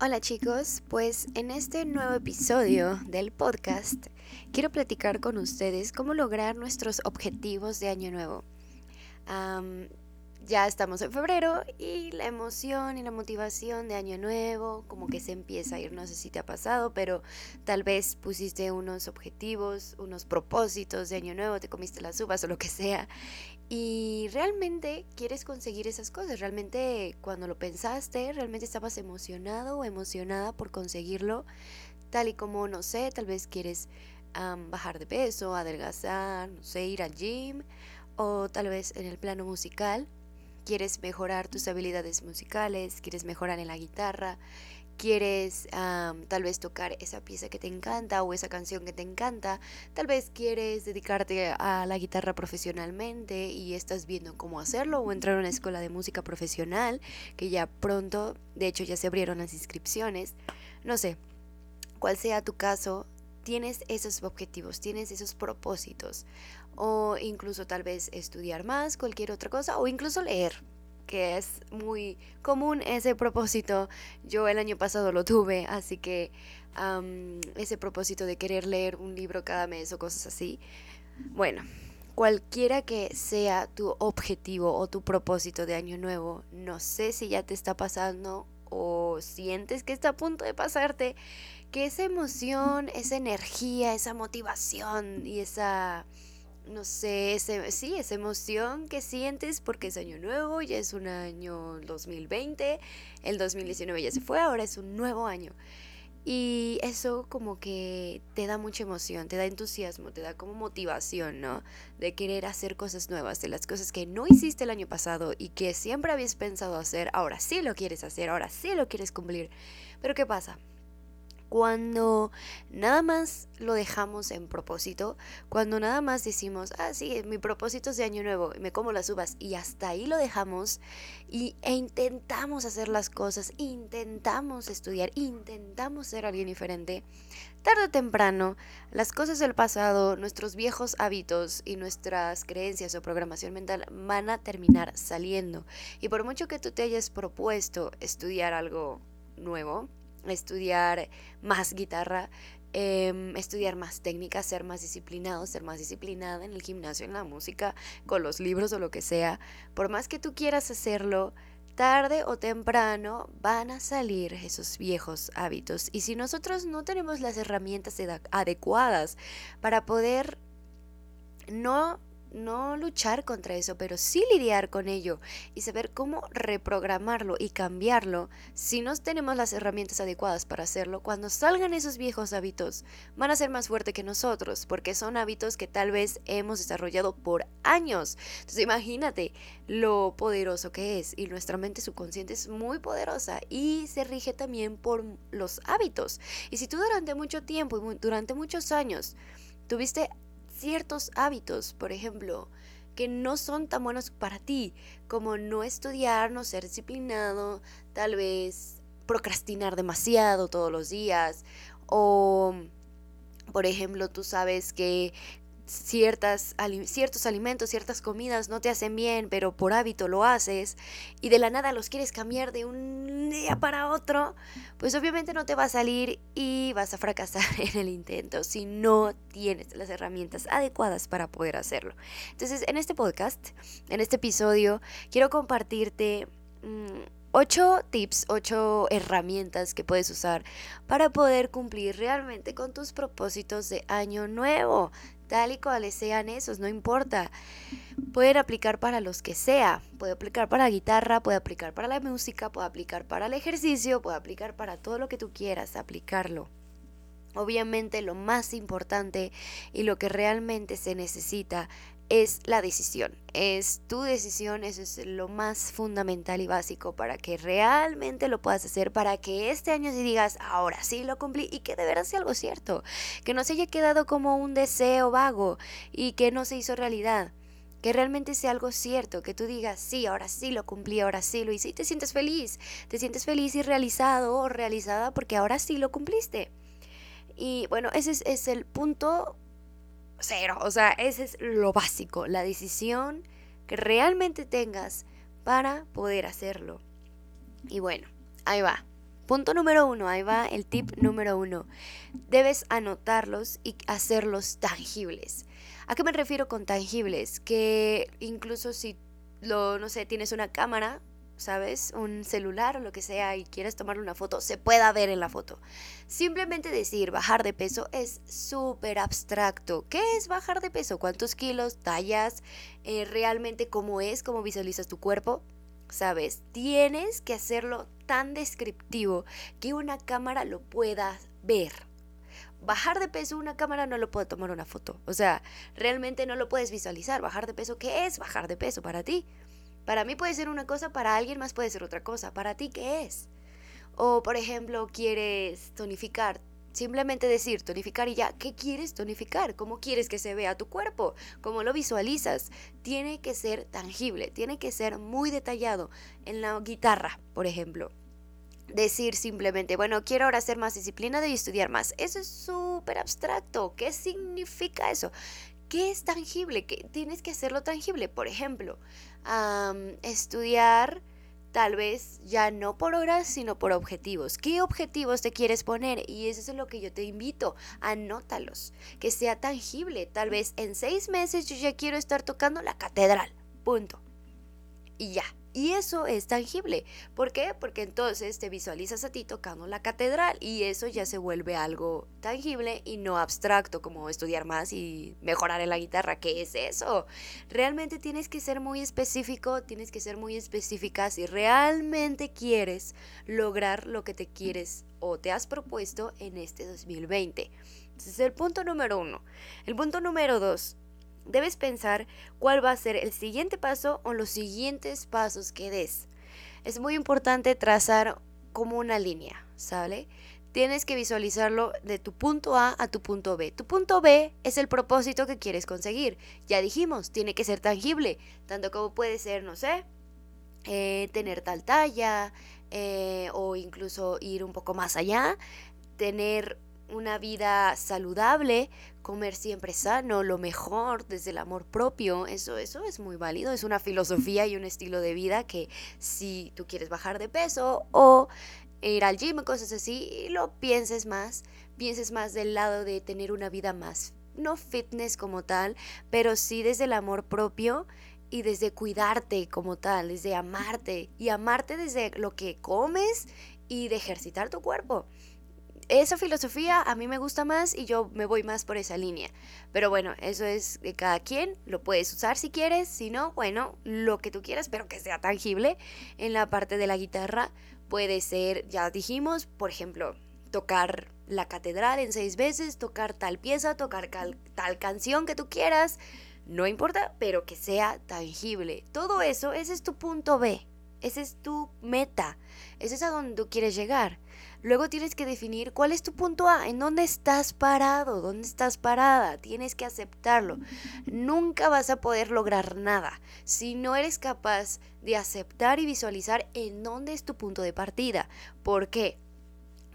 Hola chicos, pues en este nuevo episodio del podcast quiero platicar con ustedes cómo lograr nuestros objetivos de año nuevo. ya estamos en febrero y la emoción y la motivación de año nuevo como que se empieza a ir, no sé si te ha pasado, pero tal vez pusiste unos objetivos, unos propósitos de año nuevo, te comiste las uvas o lo que sea y realmente quieres conseguir esas cosas, realmente cuando lo pensaste, realmente estabas emocionado o emocionada por conseguirlo, tal y como, no sé, tal vez quieres bajar de peso, adelgazar, no sé, ir al gym, o tal vez en el plano musical, quieres mejorar tus habilidades musicales, quieres mejorar en la guitarra, quieres tal vez tocar esa pieza que te encanta o esa canción que te encanta, tal vez quieres dedicarte a la guitarra profesionalmente y estás viendo cómo hacerlo o entrar a una escuela de música profesional que ya pronto, de hecho ya se abrieron las inscripciones, no sé, cuál sea tu caso, tienes esos objetivos, tienes esos propósitos o incluso tal vez estudiar más, cualquier otra cosa o incluso leer que es muy común ese propósito. Yo el año pasado lo tuve, así que ese propósito de querer leer un libro cada mes o cosas así. Bueno, cualquiera que sea tu objetivo o tu propósito de año nuevo, no sé si ya te está pasando o sientes que está a punto de pasarte, que esa emoción, esa energía, esa motivación y esa no sé, ese, sí, esa emoción que sientes porque es año nuevo, ya es un año 2020, el 2019 ya se fue, ahora es un nuevo año. Y eso como que te da mucha emoción, te da entusiasmo, te da como motivación, ¿no? De querer hacer cosas nuevas, de las cosas que no hiciste el año pasado y que siempre habías pensado hacer, ahora sí lo quieres hacer, ahora sí lo quieres cumplir. Pero ¿qué pasa? Cuando nada más lo dejamos en propósito, cuando nada más decimos, ah, sí, mi propósito es de año nuevo, me como las uvas, y hasta ahí lo dejamos, y, e intentamos hacer las cosas, intentamos estudiar, intentamos ser alguien diferente, tarde o temprano, las cosas del pasado, nuestros viejos hábitos y nuestras creencias o programación mental van a terminar saliendo. Y por mucho que tú te hayas propuesto estudiar algo nuevo, estudiar más guitarra, em, estudiar más técnicas, ser más disciplinado, ser más disciplinada en el gimnasio, en la música, con los libros o lo que sea. Por más que tú quieras hacerlo, tarde o temprano van a salir esos viejos hábitos. Y si nosotros no tenemos las herramientas adecuadas para poder no no luchar contra eso, pero sí lidiar con ello y saber cómo reprogramarlo y cambiarlo si no tenemos las herramientas adecuadas para hacerlo. Cuando salgan esos viejos hábitos, van a ser más fuertes que nosotros, porque son hábitos que tal vez hemos desarrollado por años. Entonces imagínate lo poderoso que es y nuestra mente subconsciente es muy poderosa y se rige también por los hábitos. Y si tú durante mucho tiempo y durante muchos años tuviste ciertos hábitos, por ejemplo, que no son tan buenos para ti, como no estudiar, no ser disciplinado, tal vez procrastinar demasiado todos los días, o por ejemplo, tú sabes que ciertas, ciertos alimentos, ciertas comidas no te hacen bien, pero por hábito lo haces y de la nada los quieres cambiar de un día para otro, pues obviamente no te va a salir y vas a fracasar en el intento si no tienes las herramientas adecuadas para poder hacerlo. Entonces, en este podcast, en este episodio, quiero compartirte... Mm, ocho tips, ocho herramientas que puedes usar para poder cumplir realmente con tus propósitos de año nuevo tal y cuales sean esos, no importa. Pueden aplicar para los que sea. Puede aplicar para guitarra, puede aplicar para la música, puede aplicar para el ejercicio, puede aplicar para todo lo que tú quieras aplicarlo. Obviamente lo más importante y lo que realmente se necesita es la decisión. Es tu decisión, eso es lo más fundamental y básico para que realmente lo puedas hacer, para que este año si digas, ahora sí lo cumplí y que de verdad sea algo cierto, que no se haya quedado como un deseo vago y que no se hizo realidad. Que realmente sea algo cierto, que tú digas, sí, ahora sí lo cumplí, ahora sí lo hice y te sientes feliz, te sientes feliz y realizado o realizada porque ahora sí lo cumpliste. Y bueno, ese es, es el punto cero. O sea, ese es lo básico, la decisión que realmente tengas para poder hacerlo. Y bueno, ahí va. Punto número uno, ahí va el tip número uno. Debes anotarlos y hacerlos tangibles. ¿A qué me refiero con tangibles? Que incluso si lo, no sé, tienes una cámara, ¿sabes? Un celular o lo que sea y quieres tomarle una foto, se pueda ver en la foto. Simplemente decir bajar de peso es súper abstracto. ¿Qué es bajar de peso? ¿Cuántos kilos? ¿Tallas? Eh, ¿Realmente cómo es? ¿Cómo visualizas tu cuerpo? ¿Sabes? Tienes que hacerlo tan descriptivo que una cámara lo pueda ver. Bajar de peso, una cámara no lo puede tomar una foto. O sea, realmente no lo puedes visualizar. Bajar de peso, ¿qué es bajar de peso para ti? Para mí puede ser una cosa, para alguien más puede ser otra cosa. ¿Para ti qué es? O, por ejemplo, quieres tonificar. Simplemente decir tonificar y ya, ¿qué quieres tonificar? ¿Cómo quieres que se vea tu cuerpo? ¿Cómo lo visualizas? Tiene que ser tangible, tiene que ser muy detallado. En la guitarra, por ejemplo, decir simplemente, bueno, quiero ahora ser más disciplinado y estudiar más. Eso es súper abstracto. ¿Qué significa eso? ¿Qué es tangible? Tienes que hacerlo tangible. Por ejemplo, estudiar tal vez ya no por horas, sino por objetivos. ¿Qué objetivos te quieres poner? Y eso es lo que yo te invito. Anótalos. Que sea tangible. Tal vez en seis meses yo ya quiero estar tocando la catedral. Punto. Y ya. Y eso es tangible. ¿Por qué? Porque entonces te visualizas a ti tocando la catedral y eso ya se vuelve algo tangible y no abstracto como estudiar más y mejorar en la guitarra. ¿Qué es eso? Realmente tienes que ser muy específico, tienes que ser muy específica si realmente quieres lograr lo que te quieres o te has propuesto en este 2020. Ese es el punto número uno. El punto número dos debes pensar cuál va a ser el siguiente paso o los siguientes pasos que des. Es muy importante trazar como una línea, ¿sale? Tienes que visualizarlo de tu punto A a tu punto B. Tu punto B es el propósito que quieres conseguir. Ya dijimos, tiene que ser tangible, tanto como puede ser, no sé, eh, tener tal talla eh, o incluso ir un poco más allá, tener una vida saludable, comer siempre sano, lo mejor desde el amor propio, eso, eso es muy válido, es una filosofía y un estilo de vida que si tú quieres bajar de peso o ir al gym cosas así, lo pienses más, pienses más del lado de tener una vida más, no fitness como tal, pero sí desde el amor propio y desde cuidarte como tal, desde amarte y amarte desde lo que comes y de ejercitar tu cuerpo esa filosofía a mí me gusta más y yo me voy más por esa línea. Pero bueno, eso es de cada quien, lo puedes usar si quieres, si no, bueno, lo que tú quieras, pero que sea tangible. En la parte de la guitarra puede ser, ya dijimos, por ejemplo, tocar la catedral en seis veces, tocar tal pieza, tocar tal canción que tú quieras, no importa, pero que sea tangible. Todo eso, ese es tu punto B, ese es tu meta, ese es a donde tú quieres llegar. Luego tienes que definir cuál es tu punto A, en dónde estás parado, dónde estás parada. Tienes que aceptarlo. Nunca vas a poder lograr nada si no eres capaz de aceptar y visualizar en dónde es tu punto de partida. ¿Por qué?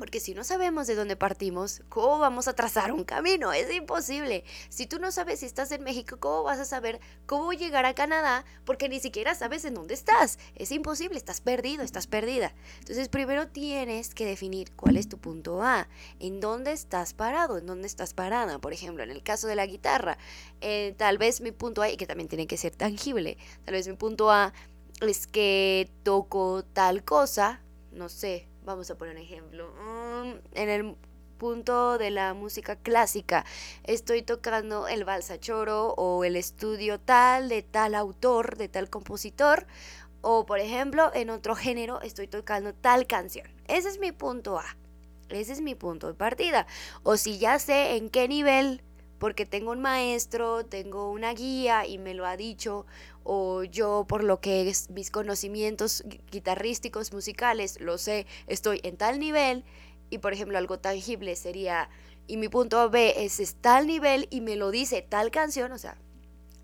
Porque si no sabemos de dónde partimos, ¿cómo vamos a trazar un camino? Es imposible. Si tú no sabes si estás en México, ¿cómo vas a saber cómo llegar a Canadá? Porque ni siquiera sabes en dónde estás. Es imposible, estás perdido, estás perdida. Entonces primero tienes que definir cuál es tu punto A, en dónde estás parado, en dónde estás parada. Por ejemplo, en el caso de la guitarra, eh, tal vez mi punto A, y que también tiene que ser tangible, tal vez mi punto A es que toco tal cosa, no sé, vamos a poner un ejemplo, mm, en el punto de la música clásica, estoy tocando el balsa choro o el estudio tal de tal autor, de tal compositor, o por ejemplo, en otro género estoy tocando tal canción. Ese es mi punto A. Ese es mi punto de partida. O si ya sé en qué nivel porque tengo un maestro, tengo una guía y me lo ha dicho, o yo por lo que es mis conocimientos guitarrísticos, musicales, lo sé, estoy en tal nivel, y por ejemplo algo tangible sería, y mi punto B es, es tal nivel y me lo dice tal canción, o sea,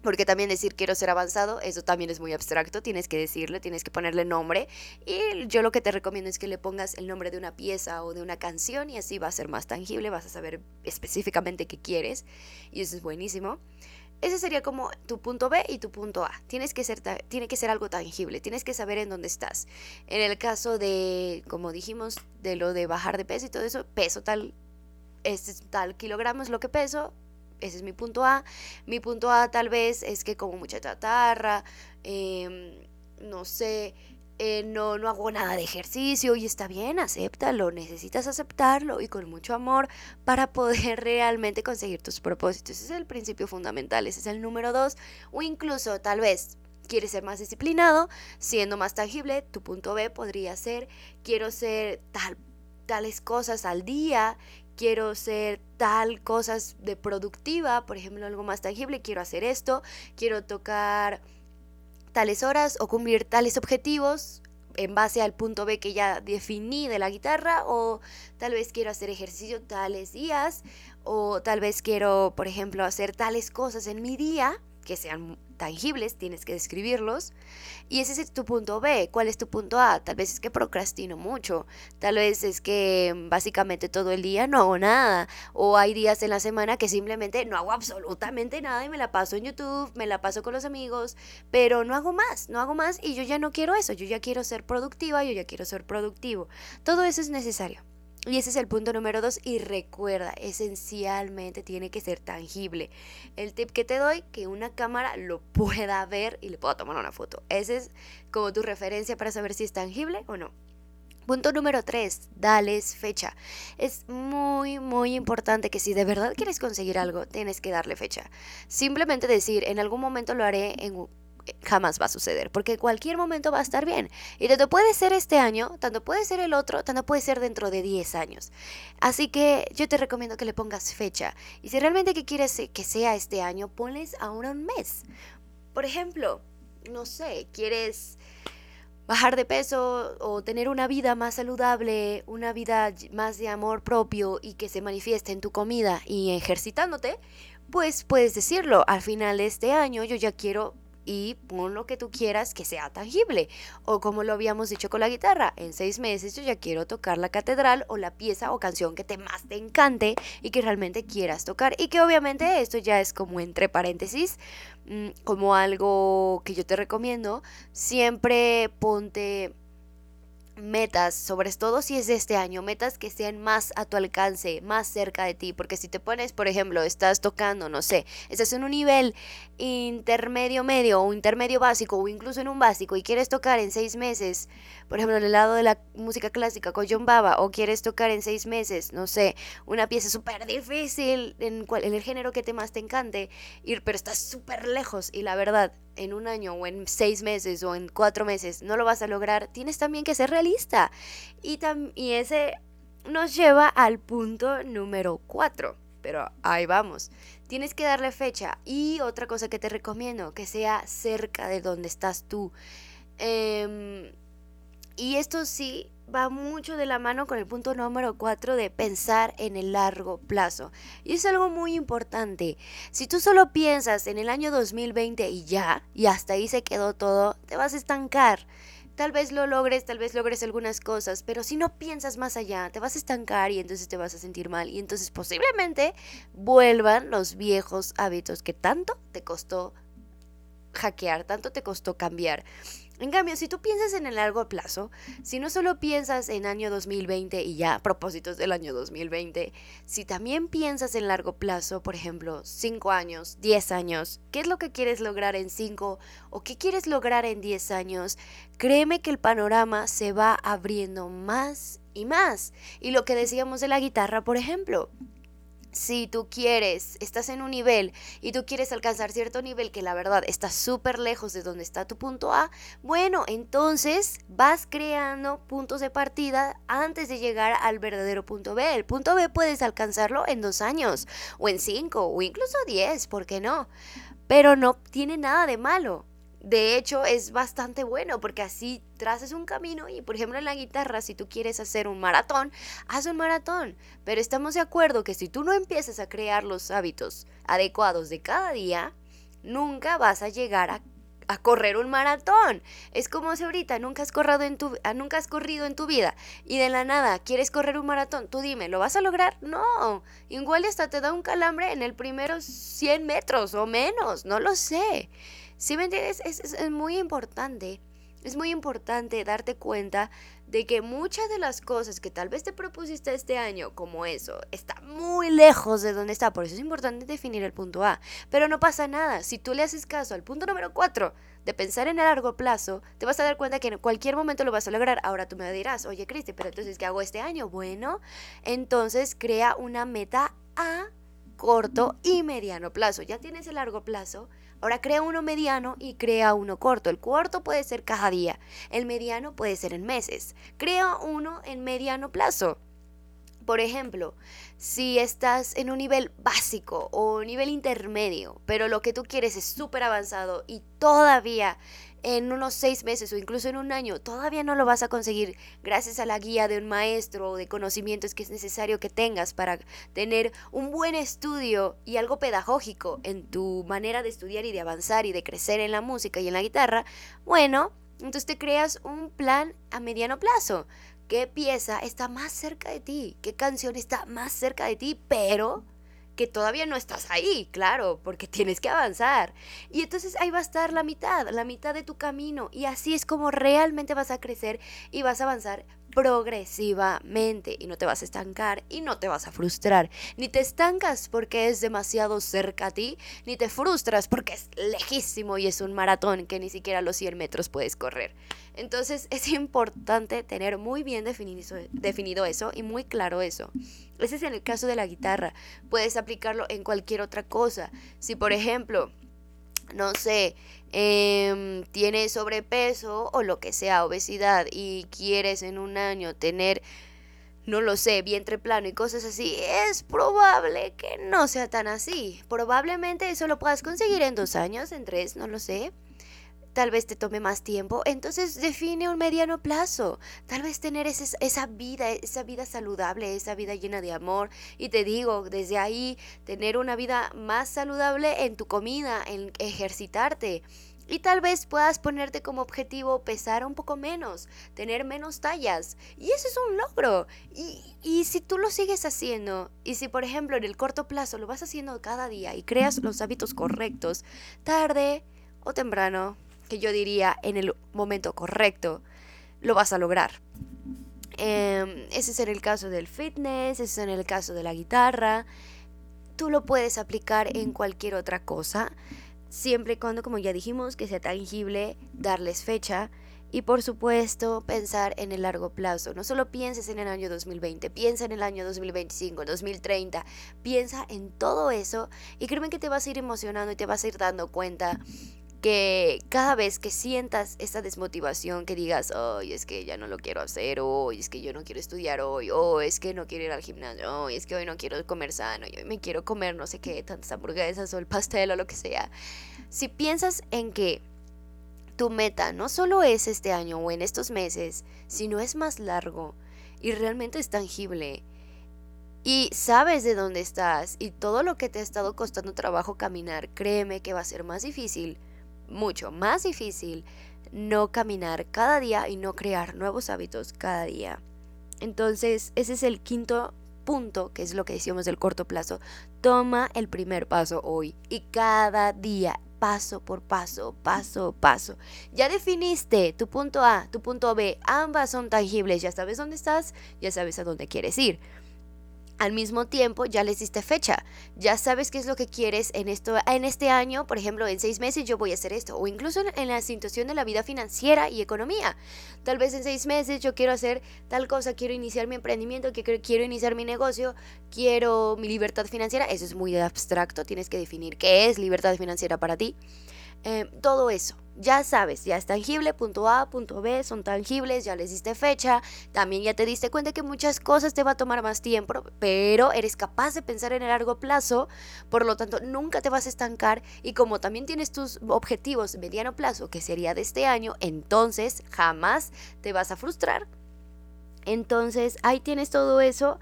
porque también decir quiero ser avanzado, eso también es muy abstracto, tienes que decirle, tienes que ponerle nombre. Y yo lo que te recomiendo es que le pongas el nombre de una pieza o de una canción y así va a ser más tangible, vas a saber específicamente qué quieres y eso es buenísimo. Ese sería como tu punto B y tu punto A. Tienes que ser, tiene que ser algo tangible, tienes que saber en dónde estás. En el caso de, como dijimos, de lo de bajar de peso y todo eso, peso tal, este es tal kilogramo es lo que peso, ese es mi punto A. Mi punto A tal vez es que como mucha chatarra, em, no sé, eh, no, no hago nada de ejercicio y está bien, acéptalo, necesitas aceptarlo y con mucho amor para poder realmente conseguir tus propósitos. Ese es el principio fundamental, ese es el número dos, o incluso tal vez quieres ser más disciplinado, siendo más tangible, tu punto B podría ser, quiero ser tal, tales cosas al día, quiero ser tal cosas de productiva, por ejemplo, algo más tangible, quiero hacer esto, quiero tocar tales horas o cumplir tales objetivos en base al punto B que ya definí de la guitarra o tal vez quiero hacer ejercicio tales días o tal vez quiero, por ejemplo, hacer tales cosas en mi día que sean tangibles, tienes que describirlos. Y ese es tu punto B. ¿Cuál es tu punto A? Tal vez es que procrastino mucho. Tal vez es que mm, básicamente todo el día no hago nada. O hay días en la semana que simplemente no hago absolutamente nada y me la paso en YouTube, me la paso con los amigos, pero no hago más, no hago más y yo ya no quiero eso. Yo ya quiero ser productiva, yo ya quiero ser productivo. Todo eso es necesario. Y ese es el punto número dos. Y recuerda, esencialmente tiene que ser tangible. El tip que te doy, que una cámara lo pueda ver y le pueda tomar una foto. Ese es como tu referencia para saber si es tangible o no. Punto número tres, dales fecha. Es muy, muy importante que si de verdad quieres conseguir algo, tienes que darle fecha. Simplemente decir, en algún momento lo haré en jamás va a suceder, porque cualquier momento va a estar bien. Y tanto puede ser este año, tanto puede ser el otro, tanto puede ser dentro de 10 años. Así que yo te recomiendo que le pongas fecha. Y si realmente quieres que sea este año, ponles ahora un mes. Por ejemplo, no sé, quieres bajar de peso o tener una vida más saludable, una vida más de amor propio y que se manifieste en tu comida y ejercitándote, pues puedes decirlo, al final de este año yo ya quiero y pon lo que tú quieras que sea tangible. O como lo habíamos dicho con la guitarra, en seis meses yo ya quiero tocar la catedral o la pieza o canción que te más te encante y que realmente quieras tocar. Y que obviamente esto ya es como entre paréntesis, mm, como algo que yo te recomiendo. Siempre ponte metas, sobre todo si es de este año, metas que sean más a tu alcance, más cerca de ti, porque si te pones, por ejemplo, estás tocando, no sé, estás en un nivel intermedio medio o intermedio básico o incluso en un básico y quieres tocar en seis meses, por ejemplo, en el lado de la música clásica con John Baba, o quieres tocar en seis meses, no sé, una pieza súper difícil en, en el género que te más te encante, ir, pero estás súper lejos y la verdad, en un año o en seis meses o en cuatro meses no lo vas a lograr, tienes también que ser realista. Y, y ese nos lleva al punto número cuatro. Pero ahí vamos. Tienes que darle fecha. Y otra cosa que te recomiendo, que sea cerca de donde estás tú. Em, y esto sí va mucho de la mano con el punto número 4 de pensar en el largo plazo. Y es algo muy importante. Si tú solo piensas en el año 2020 y ya, y hasta ahí se quedó todo, te vas a estancar. Tal vez lo logres, tal vez logres algunas cosas, pero si no piensas más allá, te vas a estancar y entonces te vas a sentir mal. Y entonces posiblemente vuelvan los viejos hábitos que tanto te costó hackear, tanto te costó cambiar. En cambio, si tú piensas en el largo plazo, si no solo piensas en año 2020 y ya, propósitos del año 2020, si también piensas en largo plazo, por ejemplo, 5 años, 10 años, ¿qué es lo que quieres lograr en 5 o qué quieres lograr en 10 años? Créeme que el panorama se va abriendo más y más. Y lo que decíamos de la guitarra, por ejemplo, si tú quieres, estás en un nivel y tú quieres alcanzar cierto nivel que la verdad está súper lejos de donde está tu punto A, bueno, entonces vas creando puntos de partida antes de llegar al verdadero punto B. El punto B puedes alcanzarlo en dos años, o en cinco, o incluso diez, ¿por qué no? Pero no tiene nada de malo. De hecho, es bastante bueno porque así traces un camino y, por ejemplo, en la guitarra, si tú quieres hacer un maratón, haz un maratón. Pero estamos de acuerdo que si tú no empiezas a crear los hábitos adecuados de cada día, nunca vas a llegar a, a correr un maratón. Es como si ahorita nunca has, corrido en tu, ah, nunca has corrido en tu vida y de la nada quieres correr un maratón. Tú dime, ¿lo vas a lograr? No. Igual hasta te da un calambre en el primero 100 metros o menos. No lo sé. Si me entiendes? es muy importante es muy importante darte cuenta de que muchas de las cosas que tal vez te propusiste este año, como eso, está muy lejos de donde está. Por eso es importante definir el punto A. Pero no pasa nada. Si tú le haces caso al punto número 4 de pensar en el largo plazo, te vas a dar cuenta que en cualquier momento lo vas a lograr. Ahora tú me dirás, oye Cristi, pero entonces, ¿qué hago este año? Bueno, entonces crea una meta a corto y mediano plazo. Ya tienes el largo plazo Ahora crea uno mediano y crea uno corto. El corto puede ser cada día, el mediano puede ser en meses. Crea uno en mediano plazo. Por ejemplo, si estás en un nivel básico o nivel intermedio, pero lo que tú quieres es súper avanzado y todavía en unos seis meses o incluso en un año, todavía no lo vas a conseguir gracias a la guía de un maestro o de conocimientos que es necesario que tengas para tener un buen estudio y algo pedagógico en tu manera de estudiar y de avanzar y de crecer en la música y en la guitarra, bueno, entonces te creas un plan a mediano plazo. ¿Qué pieza está más cerca de ti? ¿Qué canción está más cerca de ti? Pero que todavía no estás ahí, claro, porque tienes que avanzar. Y entonces ahí va a estar la mitad, la mitad de tu camino. Y así es como realmente vas a crecer y vas a avanzar progresivamente y no te vas a estancar y no te vas a frustrar. Ni te estancas porque es demasiado cerca a ti, ni te frustras porque es lejísimo y es un maratón que ni siquiera los 100 metros puedes correr. Entonces es importante tener muy bien definido, definido eso y muy claro eso. Ese es en el caso de la guitarra. Puedes aplicarlo en cualquier otra cosa. Si por ejemplo no sé, eh, tienes sobrepeso o lo que sea, obesidad, y quieres en un año tener, no lo sé, vientre plano y cosas así, es probable que no sea tan así. Probablemente eso lo puedas conseguir en dos años, en tres, no lo sé tal vez te tome más tiempo, entonces define un mediano plazo. Tal vez tener esa vida, esa vida saludable, esa vida llena de amor. Y te digo, desde ahí, tener una vida más saludable en tu comida, en ejercitarte. Y tal vez puedas ponerte como objetivo pesar un poco menos, tener menos tallas. Y eso es un logro. Y, y, si tú lo sigues haciendo, y si por ejemplo en el corto plazo lo vas haciendo cada día y creas los hábitos correctos, tarde o temprano que yo diría en el momento correcto, lo vas a lograr. Em, ese es en el caso del fitness, ese es en el caso de la guitarra. Tú lo puedes aplicar en cualquier otra cosa, siempre y cuando, como ya dijimos, que sea tangible, darles fecha y por supuesto pensar en el largo plazo. No solo pienses en el año 2020, piensa en el año 2025, 2030, piensa en todo eso y créeme que te vas a ir emocionando y te vas a ir dando cuenta que cada vez que sientas esa desmotivación, que digas, hoy es que ya no lo quiero hacer, hoy es que yo no quiero estudiar hoy, o es que no quiero ir al gimnasio, hoy es que hoy no quiero comer sano, yo me quiero comer no sé qué, tantas hamburguesas o el pastel o lo que sea. Si piensas en que tu meta no solo es este año o en estos meses, sino es más largo y realmente es tangible, y sabes de dónde estás y todo lo que te ha estado costando trabajo caminar, créeme que va a ser más difícil mucho más difícil no caminar cada día y no crear nuevos hábitos cada día. Entonces, ese es el quinto punto, que es lo que decíamos del corto plazo. Toma el primer paso hoy y cada día, paso por paso, paso, paso. Ya definiste tu punto A, tu punto B, ambas son tangibles, ya sabes dónde estás, ya sabes a dónde quieres ir al mismo tiempo ya les diste fecha, ya sabes qué es lo que quieres en esto, en este año, por ejemplo, en seis meses yo voy a hacer esto, o incluso en, la situación de la vida financiera y economía. Tal vez en seis meses yo quiero hacer tal cosa, quiero iniciar mi emprendimiento, quiero iniciar mi negocio, quiero mi libertad financiera. Eso es muy abstracto, tienes que definir qué es libertad financiera para ti. Eh, todo eso. Ya sabes, ya es tangible, punto A, punto B, son tangibles, ya les diste fecha, también ya te diste cuenta que muchas cosas te va a tomar más tiempo, pero eres capaz de pensar en el largo plazo, por lo tanto nunca te vas a estancar. Y como también tienes tus objetivos mediano plazo, que sería de este año, entonces jamás te vas a frustrar. Entonces ahí tienes todo eso,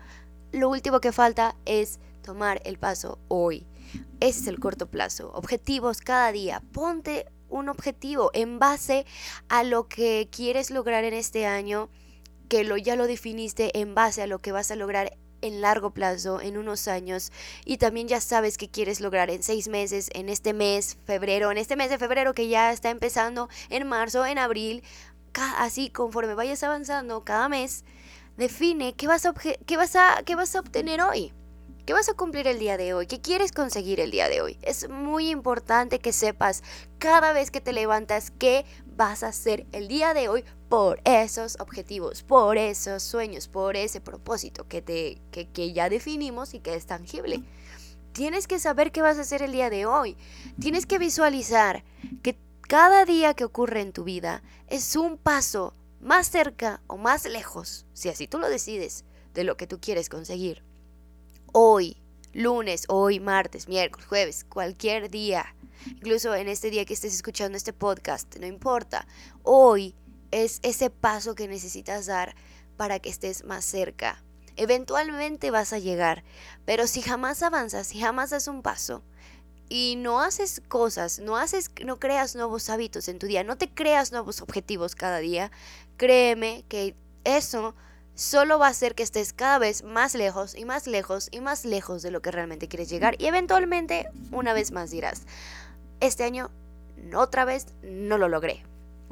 lo último que falta es tomar el paso hoy. Ese es el corto plazo. Objetivos cada día. Ponte un objetivo en base a lo que quieres lograr en este año, que lo, ya lo definiste en base a lo que vas a lograr en largo plazo, en unos años, y también ya sabes que quieres lograr en seis meses, en este mes, febrero, en este mes de febrero que ya está empezando, en marzo, en abril, así conforme vayas avanzando cada mes, define qué vas a, qué vas a, qué vas a obtener hoy. ¿Qué vas a cumplir el día de hoy? ¿Qué quieres conseguir el día de hoy? Es muy importante que sepas cada vez que te levantas qué vas a hacer el día de hoy por esos objetivos, por esos sueños, por ese propósito que, te, que, que ya definimos y que es tangible. Tienes que saber qué vas a hacer el día de hoy. Tienes que visualizar que cada día que ocurre en tu vida es un paso más cerca o más lejos, si así tú lo decides, de lo que tú quieres conseguir hoy, lunes, hoy, martes, miércoles, jueves, cualquier día, incluso en este día que estés escuchando este podcast, no importa, hoy es ese paso que necesitas dar para que estés más cerca. Eventualmente vas a llegar, pero si jamás avanzas, si jamás das un paso y no haces cosas, no haces no creas nuevos hábitos en tu día, no te creas nuevos objetivos cada día, créeme que eso solo va a hacer que estés cada vez más lejos y más lejos y más lejos de lo que realmente quieres llegar. Y eventualmente, una vez más dirás, este año otra vez no lo logré.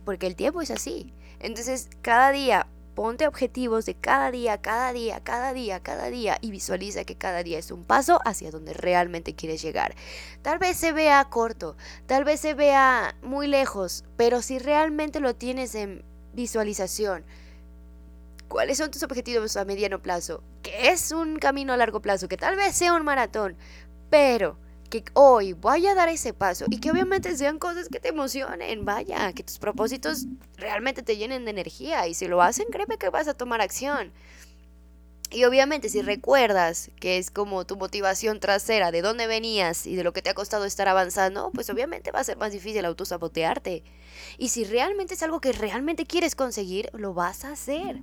Porque el tiempo es así. Entonces, cada día ponte objetivos de cada día, cada día, cada día, cada día y visualiza que cada día es un paso hacia donde realmente quieres llegar. Tal vez se vea corto, tal vez se vea muy lejos, pero si realmente lo tienes en visualización, cuáles son tus objetivos a mediano plazo, que es un camino a largo plazo, que tal vez sea un maratón, pero que hoy vaya a dar ese paso y que obviamente sean cosas que te emocionen, vaya, que tus propósitos realmente te llenen de energía y si lo hacen, créeme que vas a tomar acción. Y obviamente si recuerdas que es como tu motivación trasera, de dónde venías y de lo que te ha costado estar avanzando, pues obviamente va a ser más difícil autosabotearte. Y si realmente es algo que realmente quieres conseguir, lo vas a hacer.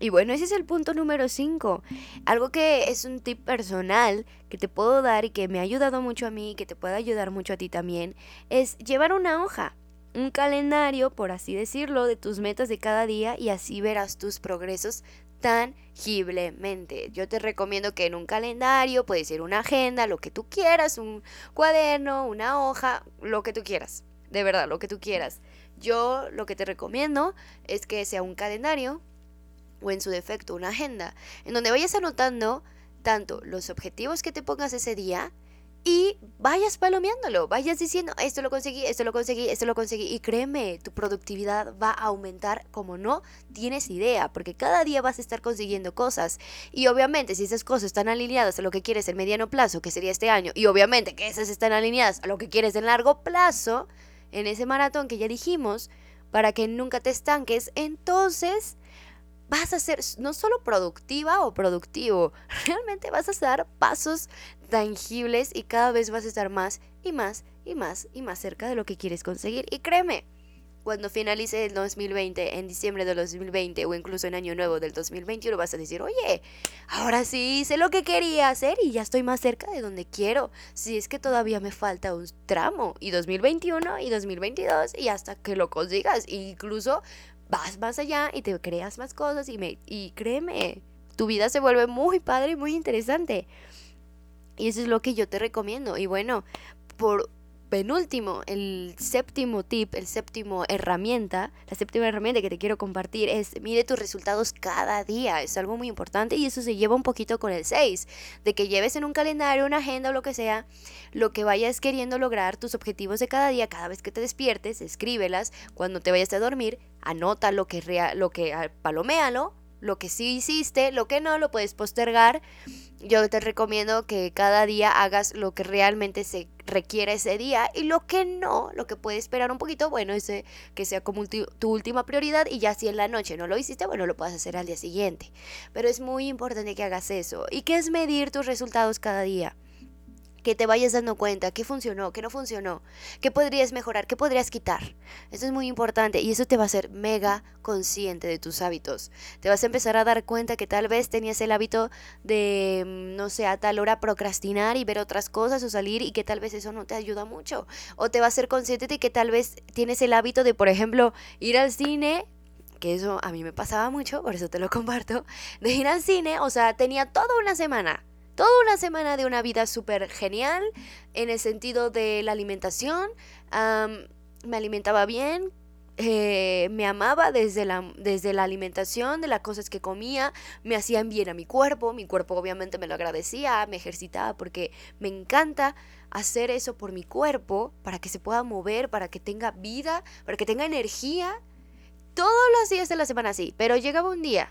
Y bueno, ese es el punto número 5. Algo que es un tip personal que te puedo dar y que me ha ayudado mucho a mí y que te puede ayudar mucho a ti también, es llevar una hoja, un calendario, por así decirlo, de tus metas de cada día y así verás tus progresos tangiblemente. Yo te recomiendo que en un calendario, puede ser una agenda, lo que tú quieras, un cuaderno, una hoja, lo que tú quieras. De verdad, lo que tú quieras. Yo lo que te recomiendo es que sea un calendario o en su defecto una agenda, en donde vayas anotando tanto los objetivos que te pongas ese día y vayas palomeándolo, vayas diciendo, esto lo conseguí, esto lo conseguí, esto lo conseguí. Y créeme, tu productividad va a aumentar como no tienes idea, porque cada día vas a estar consiguiendo cosas. Y obviamente, si esas cosas están alineadas a lo que quieres en mediano plazo, que sería este año, y obviamente que esas están alineadas a lo que quieres en largo plazo, en ese maratón que ya dijimos, para que nunca te estanques, entonces vas a ser no solo productiva o productivo, realmente vas a dar pasos tangibles y cada vez vas a estar más y más y más y más cerca de lo que quieres conseguir. Y créeme, cuando finalice el 2020, en diciembre del 2020 o incluso en año nuevo del 2021, vas a decir, oye, ahora sí hice lo que quería hacer y ya estoy más cerca de donde quiero. Si es que todavía me falta un tramo, y 2021 y 2022, y hasta que lo consigas, incluso vas más allá y te creas más cosas y, me, y créeme, tu vida se vuelve muy padre y muy interesante. Y eso es lo que yo te recomiendo. Y bueno, por penúltimo, el séptimo tip, el séptimo herramienta, la séptima herramienta que te quiero compartir es mide tus resultados cada día. Es algo muy importante y eso se lleva un poquito con el 6, de que lleves en un calendario, una agenda o lo que sea, lo que vayas queriendo lograr, tus objetivos de cada día, cada vez que te despiertes, escríbelas, cuando te vayas a dormir, anota lo que, rea, lo que ah, paloméalo, lo que sí hiciste, lo que no, lo puedes postergar yo te recomiendo que cada día hagas lo que realmente se requiere ese día y lo que no, lo que puede esperar un poquito, bueno, ese que sea como tu última prioridad y ya si en la noche no lo hiciste, bueno, lo puedes hacer al día siguiente. Pero es muy importante que hagas eso. ¿Y qué es medir tus resultados cada día? Que te vayas dando cuenta qué funcionó, qué no funcionó, qué podrías mejorar, qué podrías quitar. Eso es muy importante y eso te va a hacer mega consciente de tus hábitos. Te vas a empezar a dar cuenta que tal vez tenías el hábito de, mm, no sé, a tal hora procrastinar y ver otras cosas o salir y que tal vez eso no te ayuda mucho. O te va a ser consciente de que tal vez tienes el hábito de, por ejemplo, ir al cine que eso a mí me pasaba mucho, por eso te lo comparto, de ir al cine, o sea, tenía toda una semana toda una semana de una vida súper genial en el sentido de la alimentación. me alimentaba bien, eh, me amaba desde la, desde la alimentación, de las cosas que comía, me hacían bien a mi cuerpo, mi cuerpo obviamente me lo agradecía, me ejercitaba porque me encanta hacer eso por mi cuerpo, para que se pueda mover, para que tenga vida, para que tenga energía. Todos los días de la semana así, pero llegaba un día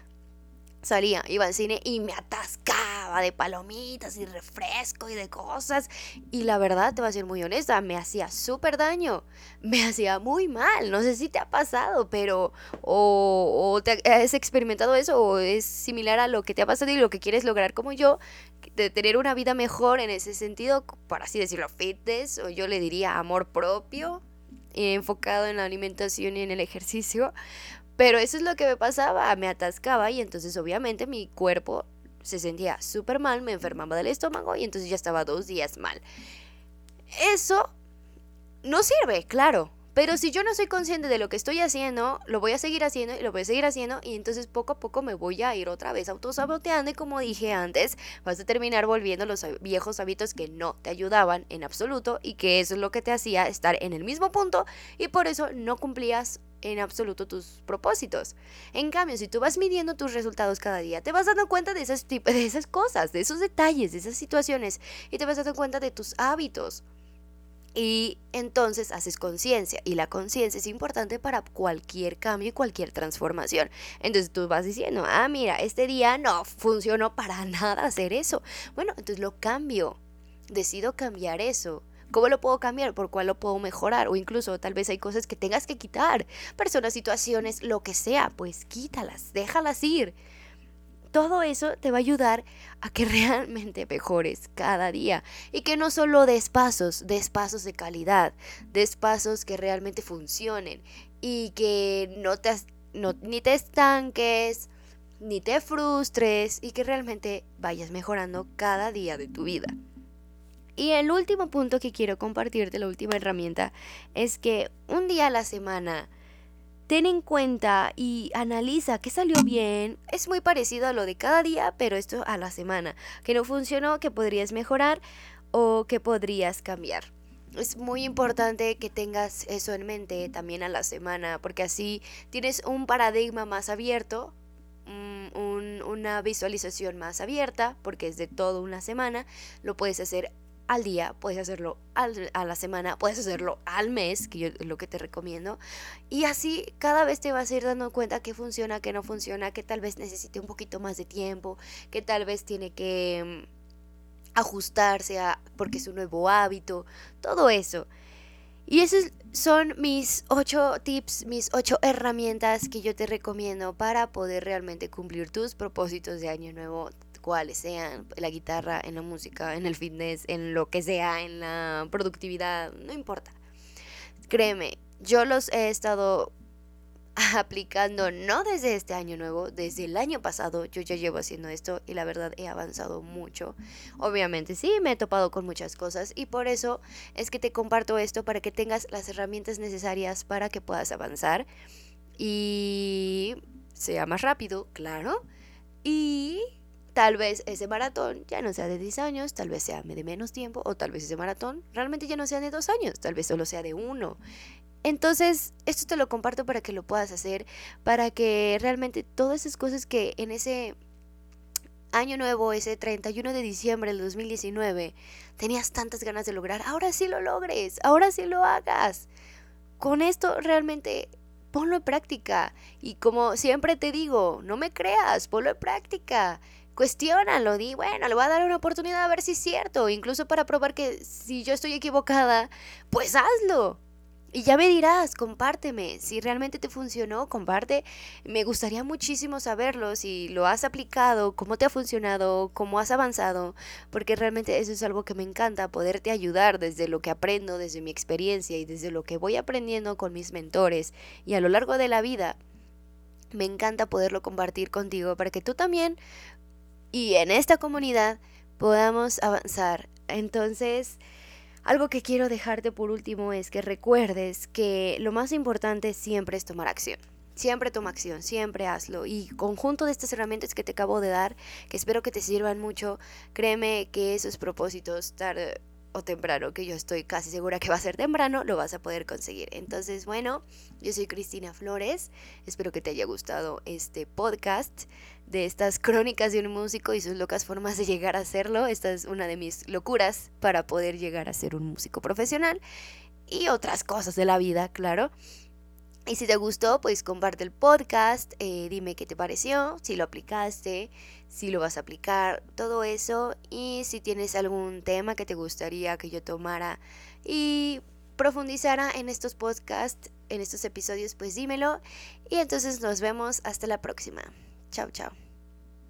salía, iba al cine y me atascaba de palomitas y refresco y de cosas. Y la verdad, te voy a ser muy honesta, me hacía súper daño, me hacía muy mal. No sé si te ha pasado, pero o, o has experimentado eso o es similar a lo que te ha pasado y lo que quieres lograr como yo, de tener una vida mejor en ese sentido, por así decirlo, fitness, o yo le diría amor propio enfocado en la alimentación y en el ejercicio, pero eso es lo que me pasaba, me atascaba y entonces obviamente mi cuerpo se sentía súper mal, me enfermaba del estómago y entonces ya estaba dos días mal. Eso no sirve, claro. Pero si yo no soy consciente de lo que estoy haciendo, lo voy a seguir haciendo y lo voy a seguir haciendo y entonces poco a poco me voy a ir otra vez autosaboteando y como dije antes, vas a terminar volviendo los viejos hábitos que no te ayudaban en absoluto y que eso es lo que te hacía estar en el mismo punto y por eso no cumplías en absoluto tus propósitos. En cambio, si tú vas midiendo tus resultados cada día, te vas dando cuenta de esas, de esas cosas, de esos detalles, de esas situaciones y te vas dando cuenta de tus hábitos. Y entonces haces conciencia y la conciencia es importante para cualquier cambio y cualquier transformación. Entonces tú vas diciendo, ah, mira, este día no funcionó para nada hacer eso. Bueno, entonces lo cambio. Decido cambiar eso ¿Cómo lo puedo cambiar? ¿Por cuál lo puedo mejorar? O incluso tal vez hay cosas que tengas que quitar. Personas, situaciones, lo que sea, pues quítalas, déjalas ir. Todo eso te va a ayudar a que realmente mejores cada día y que no solo des pasos, des pasos de calidad, des pasos que realmente funcionen y que no te, ni te estanques, ni te frustres y que realmente vayas mejorando cada día de tu vida. Y el último punto que quiero compartirte, la última herramienta, es que un día a la semana ten en cuenta y analiza qué salió bien. Es muy parecido a lo de cada día, pero esto a la semana. Que no funcionó, que podrías mejorar o que podrías cambiar. Es muy importante que tengas eso en mente también a la semana, porque así tienes un paradigma más abierto, una visualización más abierta, porque es de toda una semana, lo puedes hacer al día, puedes hacerlo a la semana, puedes hacerlo al mes, que yo es lo que te recomiendo. Y así cada vez te vas a ir dando cuenta que funciona, que no funciona, que tal vez necesite un poquito más de tiempo, que tal vez tiene que mm, ajustarse a, porque es un nuevo hábito, todo eso. Y esos son mis ocho tips, mis ocho herramientas que yo te recomiendo para poder realmente cumplir tus propósitos de año nuevo cuales sean, la guitarra, en la música, en el fitness, en lo que sea, en la productividad, no importa. Créeme, yo los he estado aplicando no desde este año nuevo, desde el año pasado yo ya llevo haciendo esto y la verdad he avanzado mucho. Obviamente sí, me he topado con muchas cosas y por eso es que te comparto esto para que tengas las herramientas necesarias para que puedas avanzar y sea más rápido, claro. Y Tal vez ese maratón ya no sea de 10 años, tal vez sea de menos tiempo, o tal vez ese maratón realmente ya no sea de 2 años, tal vez solo sea de 1. Entonces, esto te lo comparto para que lo puedas hacer, para que realmente todas esas cosas que en ese año nuevo, ese 31 de diciembre del 2019, tenías tantas ganas de lograr, ahora sí lo logres, ahora sí lo hagas. Con esto realmente ponlo en práctica. Y como siempre te digo, no me creas, ponlo en práctica cuestiónalo, di, bueno, le voy a dar una oportunidad a ver si es cierto, incluso para probar que si yo estoy equivocada, pues hazlo. Y ya me dirás, compárteme, si realmente te funcionó, comparte. Me gustaría muchísimo saberlo, si lo has aplicado, cómo te ha funcionado, cómo has avanzado, porque realmente eso es algo que me encanta, poderte ayudar desde lo que aprendo, desde mi experiencia y desde lo que voy aprendiendo con mis mentores y a lo largo de la vida. Me encanta poderlo compartir contigo para que tú también y en esta comunidad podamos avanzar. Entonces, algo que quiero dejarte por último es que recuerdes que lo más importante siempre es tomar acción. Siempre toma acción, siempre hazlo. Y conjunto de estas herramientas que te acabo de dar, que espero que te sirvan mucho, créeme que esos propósitos tarde o temprano, que yo estoy casi segura que va a ser temprano, lo vas a poder conseguir. Entonces, bueno, yo soy Cristina Flores, espero que te haya gustado este podcast de estas crónicas de un músico y sus locas formas de llegar a hacerlo. Esta es una de mis locuras para poder llegar a ser un músico profesional y otras cosas de la vida, claro. Y si te gustó, pues comparte el podcast, eh, dime qué te pareció, si lo aplicaste, si lo vas a aplicar, todo eso. Y si tienes algún tema que te gustaría que yo tomara y profundizara en estos podcasts, en estos episodios, pues dímelo. Y entonces nos vemos hasta la próxima. Chao, chao.